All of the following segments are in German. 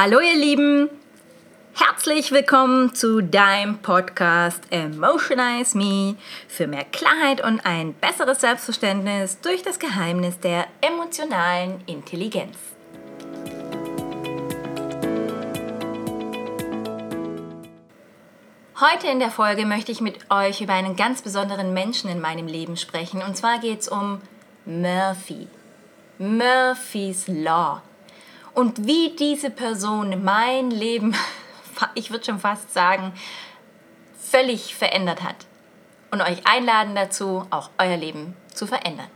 Hallo ihr Lieben, herzlich willkommen zu deinem Podcast Emotionize Me für mehr Klarheit und ein besseres Selbstverständnis durch das Geheimnis der emotionalen Intelligenz. Heute in der Folge möchte ich mit euch über einen ganz besonderen Menschen in meinem Leben sprechen. Und zwar geht es um Murphy. Murphy's Law und wie diese Person mein Leben, ich würde schon fast sagen, völlig verändert hat. Und euch einladen dazu, auch euer Leben zu verändern.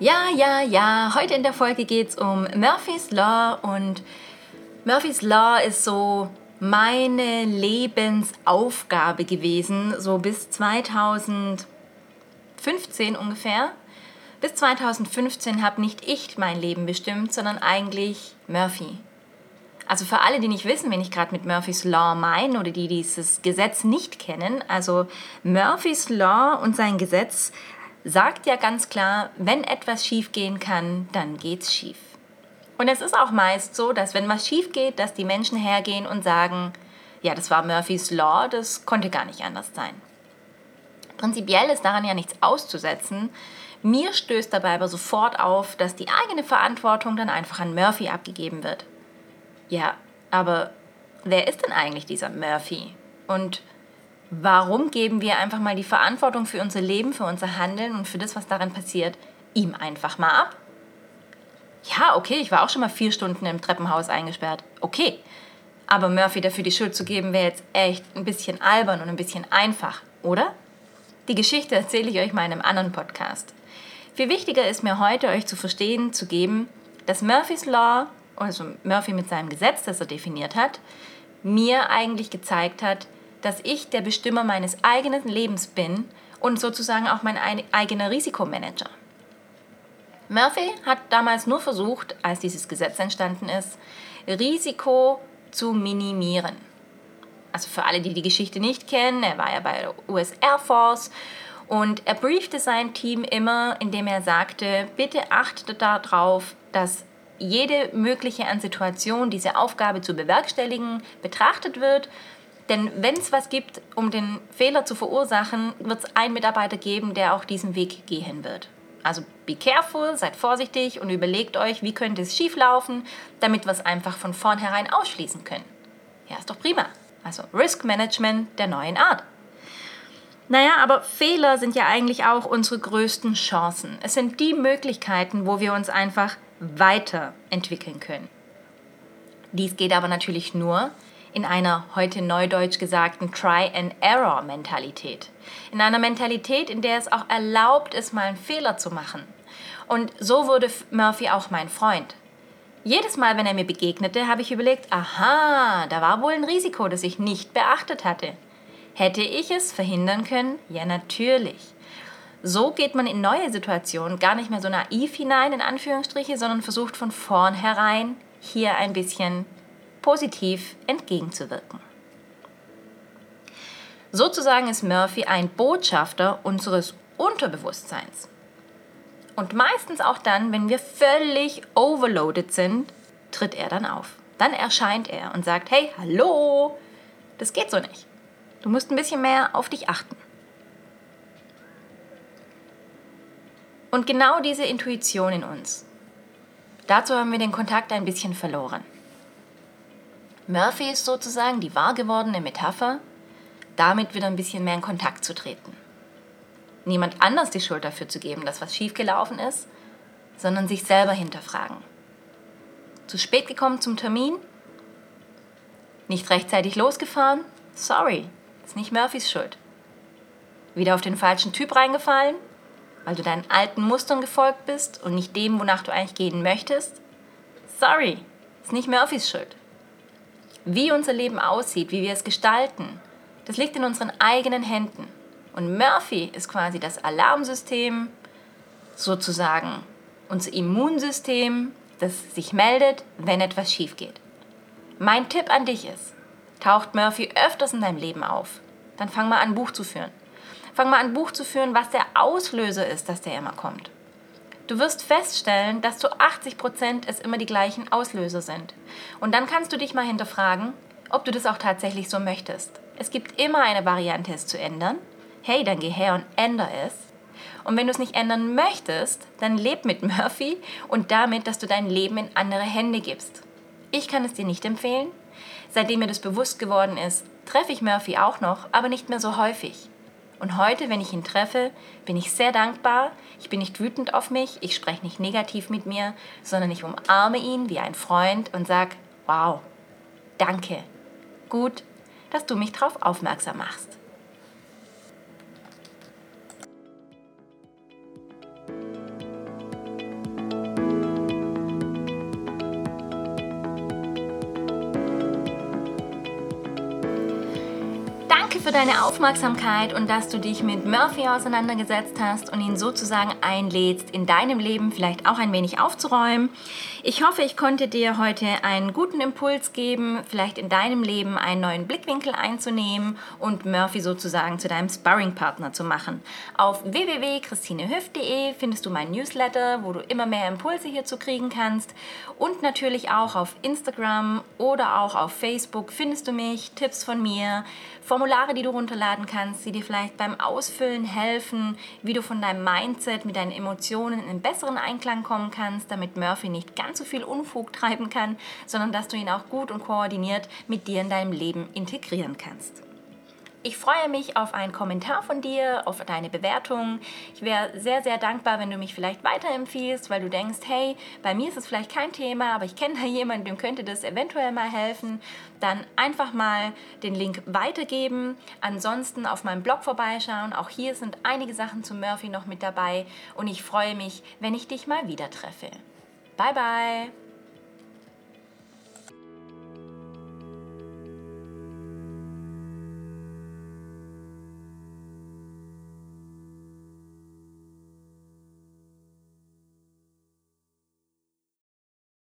Ja, ja, ja, heute in der Folge geht es um Murphy's Law und Murphy's Law ist so meine Lebensaufgabe gewesen, so bis 2015 ungefähr. Bis 2015 habe nicht ich mein Leben bestimmt, sondern eigentlich Murphy. Also für alle, die nicht wissen, wen ich gerade mit Murphy's Law meine oder die dieses Gesetz nicht kennen, also Murphy's Law und sein Gesetz sagt ja ganz klar, wenn etwas schief gehen kann, dann geht's schief. Und es ist auch meist so, dass wenn was schief geht, dass die Menschen hergehen und sagen, ja, das war Murphys Law, das konnte gar nicht anders sein. Prinzipiell ist daran ja nichts auszusetzen. Mir stößt dabei aber sofort auf, dass die eigene Verantwortung dann einfach an Murphy abgegeben wird. Ja, aber wer ist denn eigentlich dieser Murphy? Und Warum geben wir einfach mal die Verantwortung für unser Leben, für unser Handeln und für das, was daran passiert, ihm einfach mal ab? Ja, okay, ich war auch schon mal vier Stunden im Treppenhaus eingesperrt. Okay. Aber Murphy dafür die Schuld zu geben, wäre jetzt echt ein bisschen albern und ein bisschen einfach, oder? Die Geschichte erzähle ich euch mal in einem anderen Podcast. Viel wichtiger ist mir heute, euch zu verstehen, zu geben, dass Murphys Law, also Murphy mit seinem Gesetz, das er definiert hat, mir eigentlich gezeigt hat, dass ich der Bestimmer meines eigenen Lebens bin und sozusagen auch mein eigener Risikomanager. Murphy hat damals nur versucht, als dieses Gesetz entstanden ist, Risiko zu minimieren. Also für alle, die die Geschichte nicht kennen, er war ja bei der US Air Force und er briefte sein Team immer, indem er sagte, bitte achtet darauf, dass jede mögliche Situation, diese Aufgabe zu bewerkstelligen, betrachtet wird denn wenn es was gibt, um den Fehler zu verursachen, wird es einen Mitarbeiter geben, der auch diesen Weg gehen wird. Also be careful, seid vorsichtig und überlegt euch, wie könnte es schieflaufen, damit wir es einfach von vornherein ausschließen können. Ja, ist doch prima. Also Risk Management der neuen Art. Naja, aber Fehler sind ja eigentlich auch unsere größten Chancen. Es sind die Möglichkeiten, wo wir uns einfach weiterentwickeln können. Dies geht aber natürlich nur, in einer heute neudeutsch gesagten Try-and-Error-Mentalität. In einer Mentalität, in der es auch erlaubt ist, mal einen Fehler zu machen. Und so wurde Murphy auch mein Freund. Jedes Mal, wenn er mir begegnete, habe ich überlegt, aha, da war wohl ein Risiko, das ich nicht beachtet hatte. Hätte ich es verhindern können? Ja, natürlich. So geht man in neue Situationen gar nicht mehr so naiv hinein, in Anführungsstriche, sondern versucht von vornherein hier ein bisschen positiv entgegenzuwirken. Sozusagen ist Murphy ein Botschafter unseres Unterbewusstseins. Und meistens auch dann, wenn wir völlig overloaded sind, tritt er dann auf. Dann erscheint er und sagt, hey, hallo, das geht so nicht. Du musst ein bisschen mehr auf dich achten. Und genau diese Intuition in uns, dazu haben wir den Kontakt ein bisschen verloren. Murphy ist sozusagen die wahr gewordene Metapher, damit wieder ein bisschen mehr in Kontakt zu treten. Niemand anders die Schuld dafür zu geben, dass was schiefgelaufen ist, sondern sich selber hinterfragen. Zu spät gekommen zum Termin? Nicht rechtzeitig losgefahren? Sorry, ist nicht Murphys Schuld. Wieder auf den falschen Typ reingefallen, weil du deinen alten Mustern gefolgt bist und nicht dem, wonach du eigentlich gehen möchtest? Sorry, ist nicht Murphys Schuld. Wie unser Leben aussieht, wie wir es gestalten, das liegt in unseren eigenen Händen. Und Murphy ist quasi das Alarmsystem, sozusagen unser Immunsystem, das sich meldet, wenn etwas schief geht. Mein Tipp an dich ist, taucht Murphy öfters in deinem Leben auf, dann fang mal an, Buch zu führen. Fang mal an, Buch zu führen, was der Auslöser ist, dass der immer kommt. Du wirst feststellen, dass zu 80 Prozent es immer die gleichen Auslöser sind. Und dann kannst du dich mal hinterfragen, ob du das auch tatsächlich so möchtest. Es gibt immer eine Variante, es zu ändern. Hey, dann geh her und ändere es. Und wenn du es nicht ändern möchtest, dann leb mit Murphy und damit, dass du dein Leben in andere Hände gibst. Ich kann es dir nicht empfehlen. Seitdem mir das bewusst geworden ist, treffe ich Murphy auch noch, aber nicht mehr so häufig. Und heute, wenn ich ihn treffe, bin ich sehr dankbar. Ich bin nicht wütend auf mich, ich spreche nicht negativ mit mir, sondern ich umarme ihn wie ein Freund und sage, wow, danke. Gut, dass du mich darauf aufmerksam machst. Für deine Aufmerksamkeit und dass du dich mit Murphy auseinandergesetzt hast und ihn sozusagen einlädst, in deinem Leben vielleicht auch ein wenig aufzuräumen. Ich hoffe, ich konnte dir heute einen guten Impuls geben, vielleicht in deinem Leben einen neuen Blickwinkel einzunehmen und Murphy sozusagen zu deinem Sparringpartner zu machen. Auf www.christinehüft.de findest du mein Newsletter, wo du immer mehr Impulse hierzu kriegen kannst. Und natürlich auch auf Instagram oder auch auf Facebook findest du mich, Tipps von mir, Formulare, die du runterladen kannst, die dir vielleicht beim Ausfüllen helfen, wie du von deinem Mindset mit deinen Emotionen in besseren Einklang kommen kannst, damit Murphy nicht ganz so viel Unfug treiben kann, sondern dass du ihn auch gut und koordiniert mit dir in deinem Leben integrieren kannst. Ich freue mich auf einen Kommentar von dir, auf deine Bewertung. Ich wäre sehr, sehr dankbar, wenn du mich vielleicht weiterempfiehlst, weil du denkst, hey, bei mir ist es vielleicht kein Thema, aber ich kenne da jemanden, dem könnte das eventuell mal helfen. Dann einfach mal den Link weitergeben. Ansonsten auf meinem Blog vorbeischauen. Auch hier sind einige Sachen zu Murphy noch mit dabei. Und ich freue mich, wenn ich dich mal wieder treffe. Bye, bye.